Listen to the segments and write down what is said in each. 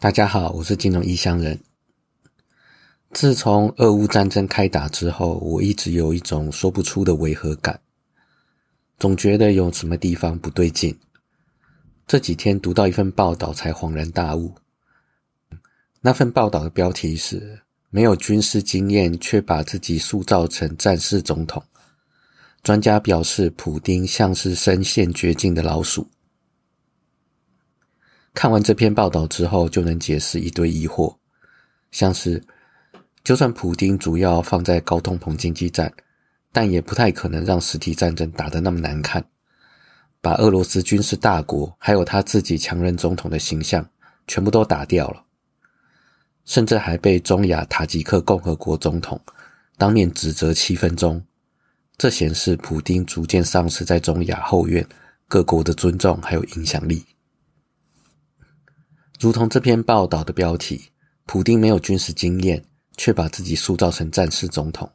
大家好，我是金融异乡人。自从俄乌战争开打之后，我一直有一种说不出的违和感，总觉得有什么地方不对劲。这几天读到一份报道，才恍然大悟。那份报道的标题是“没有军事经验却把自己塑造成战士总统”。专家表示，普丁像是身陷绝境的老鼠。看完这篇报道之后，就能解释一堆疑惑，像是就算普丁主要放在高通膨经济战，但也不太可能让实体战争打得那么难看，把俄罗斯军事大国还有他自己强人总统的形象全部都打掉了，甚至还被中亚塔吉克共和国总统当面指责七分钟，这显示普丁逐渐丧失在中亚后院各国的尊重还有影响力。如同这篇报道的标题，普丁没有军事经验，却把自己塑造成战士总统，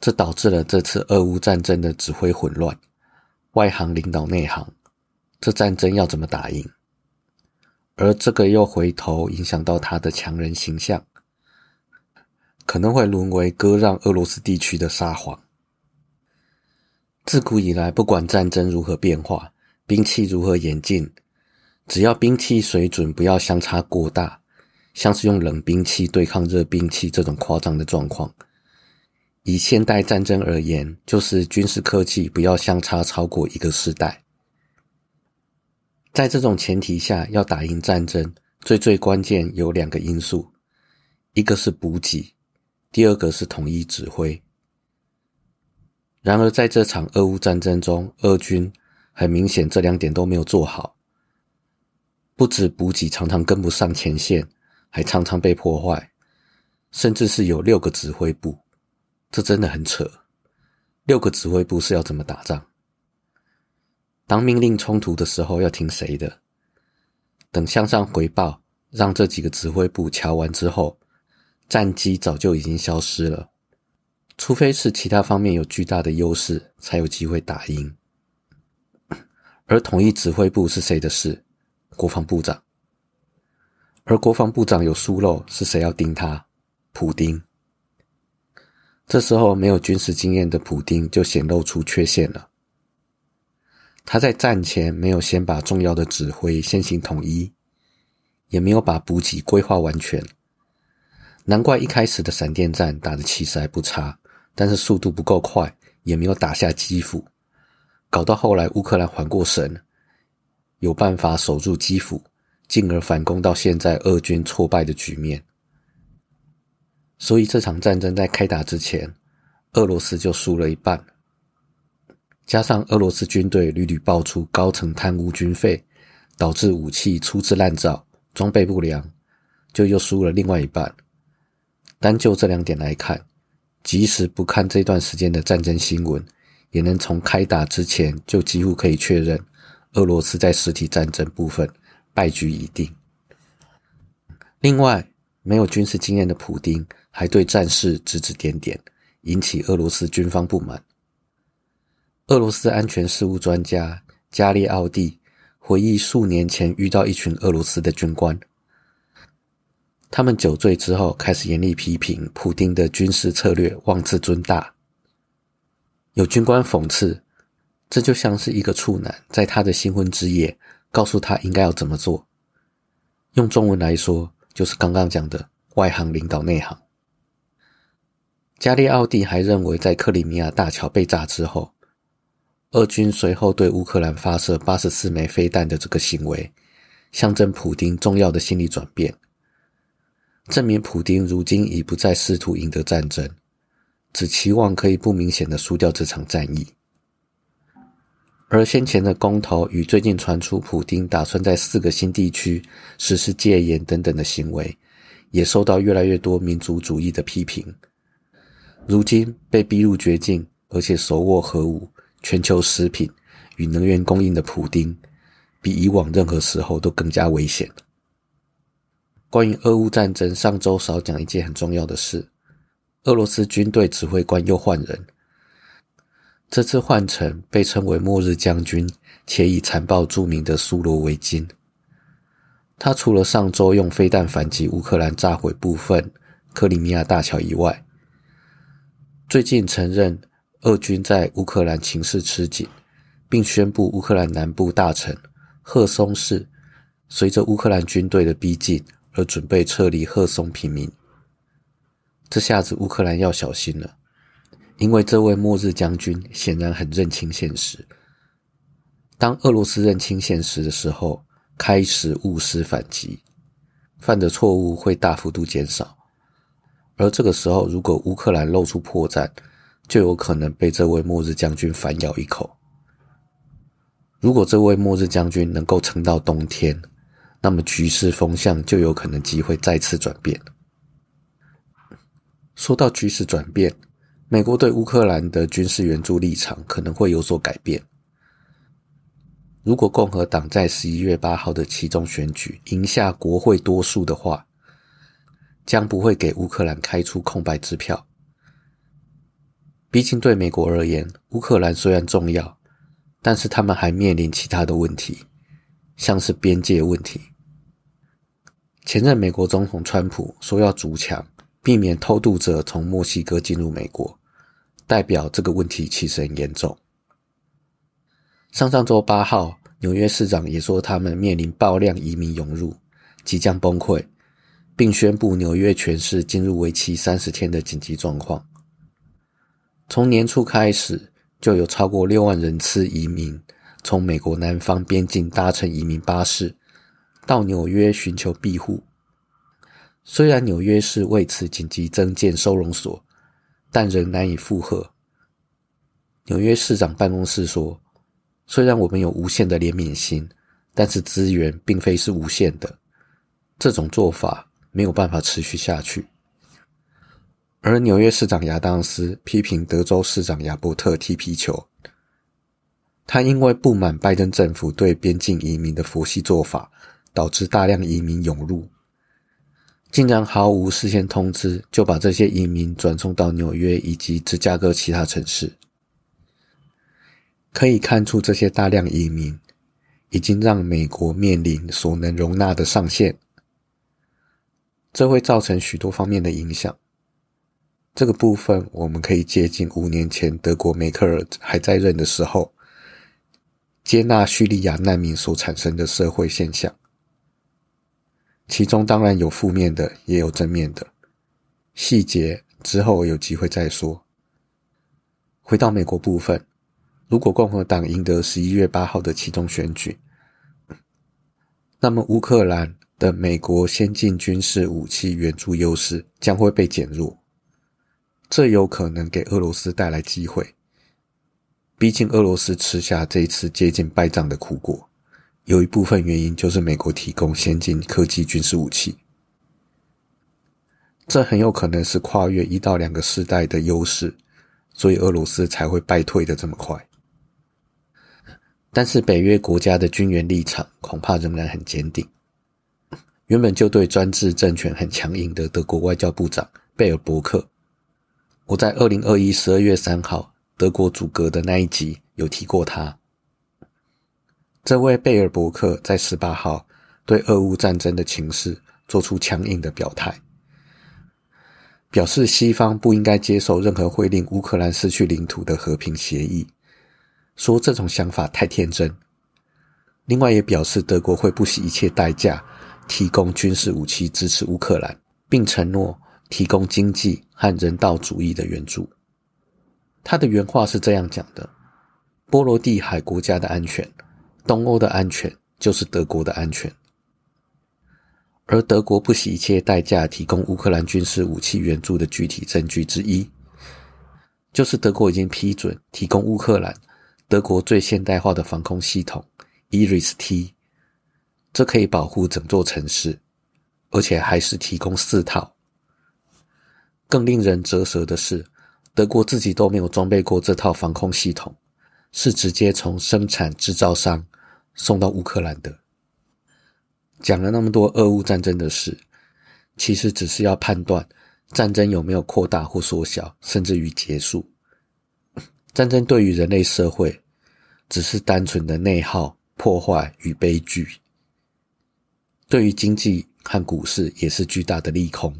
这导致了这次俄乌战争的指挥混乱，外行领导内行，这战争要怎么打赢？而这个又回头影响到他的强人形象，可能会沦为割让俄罗斯地区的沙皇。自古以来，不管战争如何变化，兵器如何演进。只要兵器水准不要相差过大，像是用冷兵器对抗热兵器这种夸张的状况，以现代战争而言，就是军事科技不要相差超过一个世代。在这种前提下，要打赢战争，最最关键有两个因素，一个是补给，第二个是统一指挥。然而，在这场俄乌战争中，俄军很明显这两点都没有做好。不止补给常常跟不上前线，还常常被破坏，甚至是有六个指挥部，这真的很扯。六个指挥部是要怎么打仗？当命令冲突的时候要听谁的？等向上回报，让这几个指挥部瞧完之后，战机早就已经消失了。除非是其他方面有巨大的优势，才有机会打赢。而统一指挥部是谁的事？国防部长，而国防部长有疏漏，是谁要盯他？普丁。这时候没有军事经验的普丁就显露出缺陷了。他在战前没有先把重要的指挥先行统一，也没有把补给规划完全，难怪一开始的闪电战打的其实还不差，但是速度不够快，也没有打下基辅，搞到后来乌克兰缓过神。有办法守住基辅，进而反攻到现在俄军挫败的局面。所以这场战争在开打之前，俄罗斯就输了一半。加上俄罗斯军队屡屡爆出高层贪污军费，导致武器粗制滥造、装备不良，就又输了另外一半。单就这两点来看，即使不看这段时间的战争新闻，也能从开打之前就几乎可以确认。俄罗斯在实体战争部分败局已定。另外，没有军事经验的普丁还对战事指指点点，引起俄罗斯军方不满。俄罗斯安全事务专家加列奥蒂回忆，数年前遇到一群俄罗斯的军官，他们酒醉之后开始严厉批评普丁的军事策略妄自尊大。有军官讽刺。这就像是一个处男在他的新婚之夜告诉他应该要怎么做。用中文来说，就是刚刚讲的外行领导内行。加利奥蒂还认为，在克里米亚大桥被炸之后，俄军随后对乌克兰发射八十四枚飞弹的这个行为，象征普丁重要的心理转变，证明普丁如今已不再试图赢得战争，只期望可以不明显的输掉这场战役。而先前的公投与最近传出普京打算在四个新地区实施戒严等等的行为，也受到越来越多民族主义的批评。如今被逼入绝境，而且手握核武、全球食品与能源供应的普京，比以往任何时候都更加危险。关于俄乌战争，上周少讲一件很重要的事：俄罗斯军队指挥官又换人。这次换成被称为“末日将军”且以残暴著名的苏罗维金。他除了上周用飞弹反击乌克兰炸毁部分克里米亚大桥以外，最近承认俄军在乌克兰情势吃紧，并宣布乌克兰南部大城赫松市随着乌克兰军队的逼近而准备撤离赫松平民。这下子乌克兰要小心了，因为这位末日将军显然很认清现实。当俄罗斯认清现实的时候，开始务实反击，犯的错误会大幅度减少。而这个时候，如果乌克兰露出破绽，就有可能被这位末日将军反咬一口。如果这位末日将军能够撑到冬天，那么局势风向就有可能机会再次转变。说到局势转变，美国对乌克兰的军事援助立场可能会有所改变。如果共和党在十一月八号的其中选举赢下国会多数的话，将不会给乌克兰开出空白支票。毕竟对美国而言，乌克兰虽然重要，但是他们还面临其他的问题，像是边界问题。前任美国总统川普说要筑墙，避免偷渡者从墨西哥进入美国，代表这个问题其实很严重。上上周八号，纽约市长也说他们面临爆量移民涌入，即将崩溃，并宣布纽约全市进入为期三十天的紧急状况。从年初开始，就有超过六万人次移民从美国南方边境搭乘移民巴士到纽约寻求庇护。虽然纽约市为此紧急增建收容所，但仍难以负荷。纽约市长办公室说。虽然我们有无限的怜悯心，但是资源并非是无限的。这种做法没有办法持续下去。而纽约市长亚当斯批评德州市长亚伯特踢皮球，他因为不满拜登政府对边境移民的佛系做法，导致大量移民涌入，竟然毫无事先通知就把这些移民转送到纽约以及芝加哥其他城市。可以看出，这些大量移民已经让美国面临所能容纳的上限，这会造成许多方面的影响。这个部分我们可以接近五年前德国梅克尔还在任的时候，接纳叙利亚难民所产生的社会现象。其中当然有负面的，也有正面的，细节之后有机会再说。回到美国部分。如果共和党赢得十一月八号的其中选举，那么乌克兰的美国先进军事武器援助优势将会被减弱，这有可能给俄罗斯带来机会。毕竟俄罗斯吃下这一次接近败仗的苦果，有一部分原因就是美国提供先进科技军事武器，这很有可能是跨越一到两个世代的优势，所以俄罗斯才会败退的这么快。但是北约国家的军援立场恐怕仍然很坚定。原本就对专制政权很强硬的德国外交部长贝尔伯克，我在二零二一十二月三号德国阻隔的那一集有提过他。这位贝尔伯克在十八号对俄乌战争的情势做出强硬的表态，表示西方不应该接受任何会令乌克兰失去领土的和平协议。说这种想法太天真。另外也表示德国会不惜一切代价提供军事武器支持乌克兰，并承诺提供经济和人道主义的援助。他的原话是这样讲的：波罗的海国家的安全，东欧的安全就是德国的安全。而德国不惜一切代价提供乌克兰军事武器援助的具体证据之一，就是德国已经批准提供乌克兰。德国最现代化的防空系统 Eris T，这可以保护整座城市，而且还是提供四套。更令人啧舌的是，德国自己都没有装备过这套防空系统，是直接从生产制造商送到乌克兰的。讲了那么多俄乌战争的事，其实只是要判断战争有没有扩大或缩小，甚至于结束。战争对于人类社会，只是单纯的内耗、破坏与悲剧。对于经济和股市也是巨大的利空。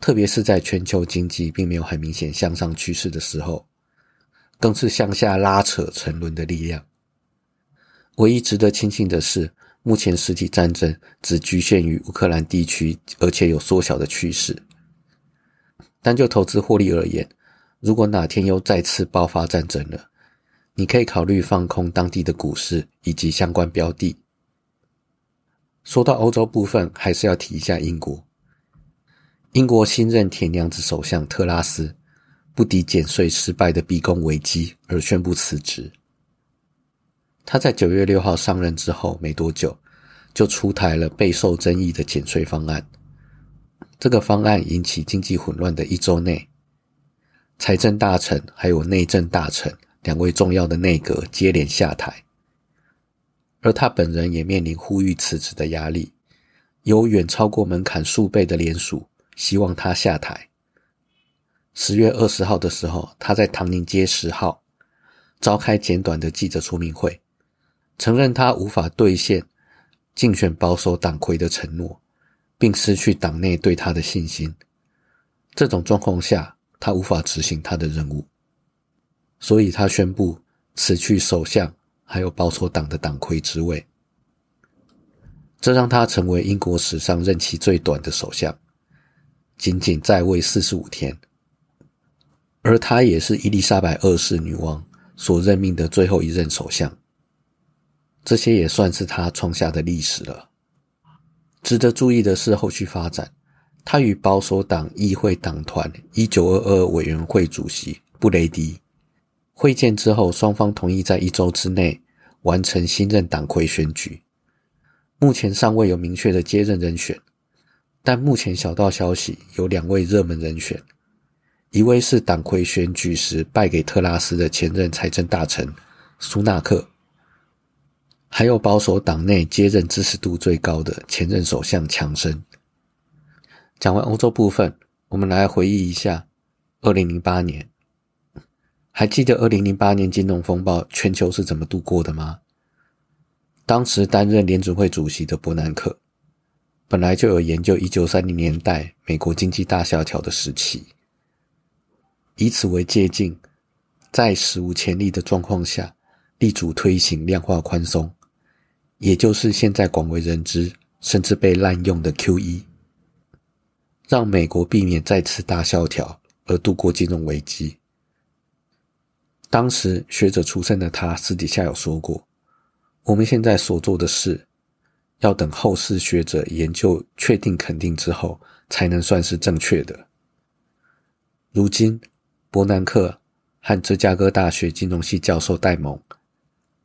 特别是在全球经济并没有很明显向上趋势的时候，更是向下拉扯沉沦的力量。唯一值得庆幸的是，目前实体战争只局限于乌克兰地区，而且有缩小的趋势。但就投资获利而言，如果哪天又再次爆发战争了，你可以考虑放空当地的股市以及相关标的。说到欧洲部分，还是要提一下英国。英国新任铁娘子首相特拉斯不敌减税失败的逼宫危机而宣布辞职。他在九月六号上任之后没多久，就出台了备受争议的减税方案。这个方案引起经济混乱的一周内，财政大臣还有内政大臣两位重要的内阁接连下台，而他本人也面临呼吁辞职的压力，有远超过门槛数倍的联署。希望他下台。十月二十号的时候，他在唐宁街十号召开简短的记者说明会，承认他无法兑现竞选保守党魁的承诺，并失去党内对他的信心。这种状况下，他无法执行他的任务，所以他宣布辞去首相还有保守党的党魁职位。这让他成为英国史上任期最短的首相。仅仅在位四十五天，而他也是伊丽莎白二世女王所任命的最后一任首相。这些也算是他创下的历史了。值得注意的是后续发展，他与保守党议会党团一九二二委员会主席布雷迪会见之后，双方同意在一周之内完成新任党魁选举。目前尚未有明确的接任人选。但目前小道消息有两位热门人选，一位是党魁选举时败给特拉斯的前任财政大臣苏纳克，还有保守党内接任支持度最高的前任首相强生。讲完欧洲部分，我们来回忆一下二零零八年，还记得二零零八年金融风暴全球是怎么度过的吗？当时担任联储会主席的伯南克。本来就有研究一九三零年代美国经济大萧条的时期，以此为借鉴，在史无前例的状况下，力主推行量化宽松，也就是现在广为人知甚至被滥用的 QE，让美国避免再次大萧条而度过金融危机。当时学者出身的他私底下有说过，我们现在所做的事。要等后世学者研究确定肯定之后，才能算是正确的。如今，伯南克和芝加哥大学金融系教授戴蒙，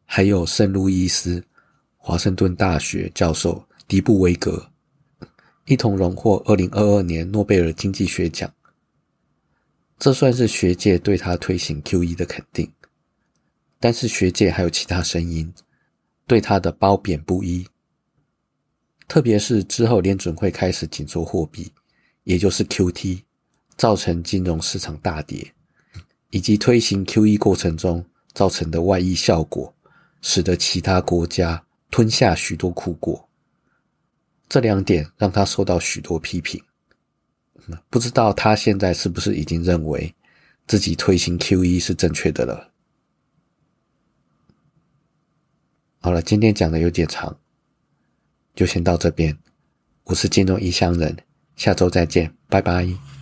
还有圣路易斯华盛顿大学教授迪布维格，一同荣获二零二二年诺贝尔经济学奖。这算是学界对他推行 QE 的肯定。但是，学界还有其他声音，对他的褒贬不一。特别是之后联准会开始紧缩货币，也就是 QT，造成金融市场大跌，以及推行 QE 过程中造成的外溢效果，使得其他国家吞下许多苦果。这两点让他受到许多批评。不知道他现在是不是已经认为自己推行 QE 是正确的了？好了，今天讲的有点长。就先到这边，我是金融异乡人，下周再见，拜拜。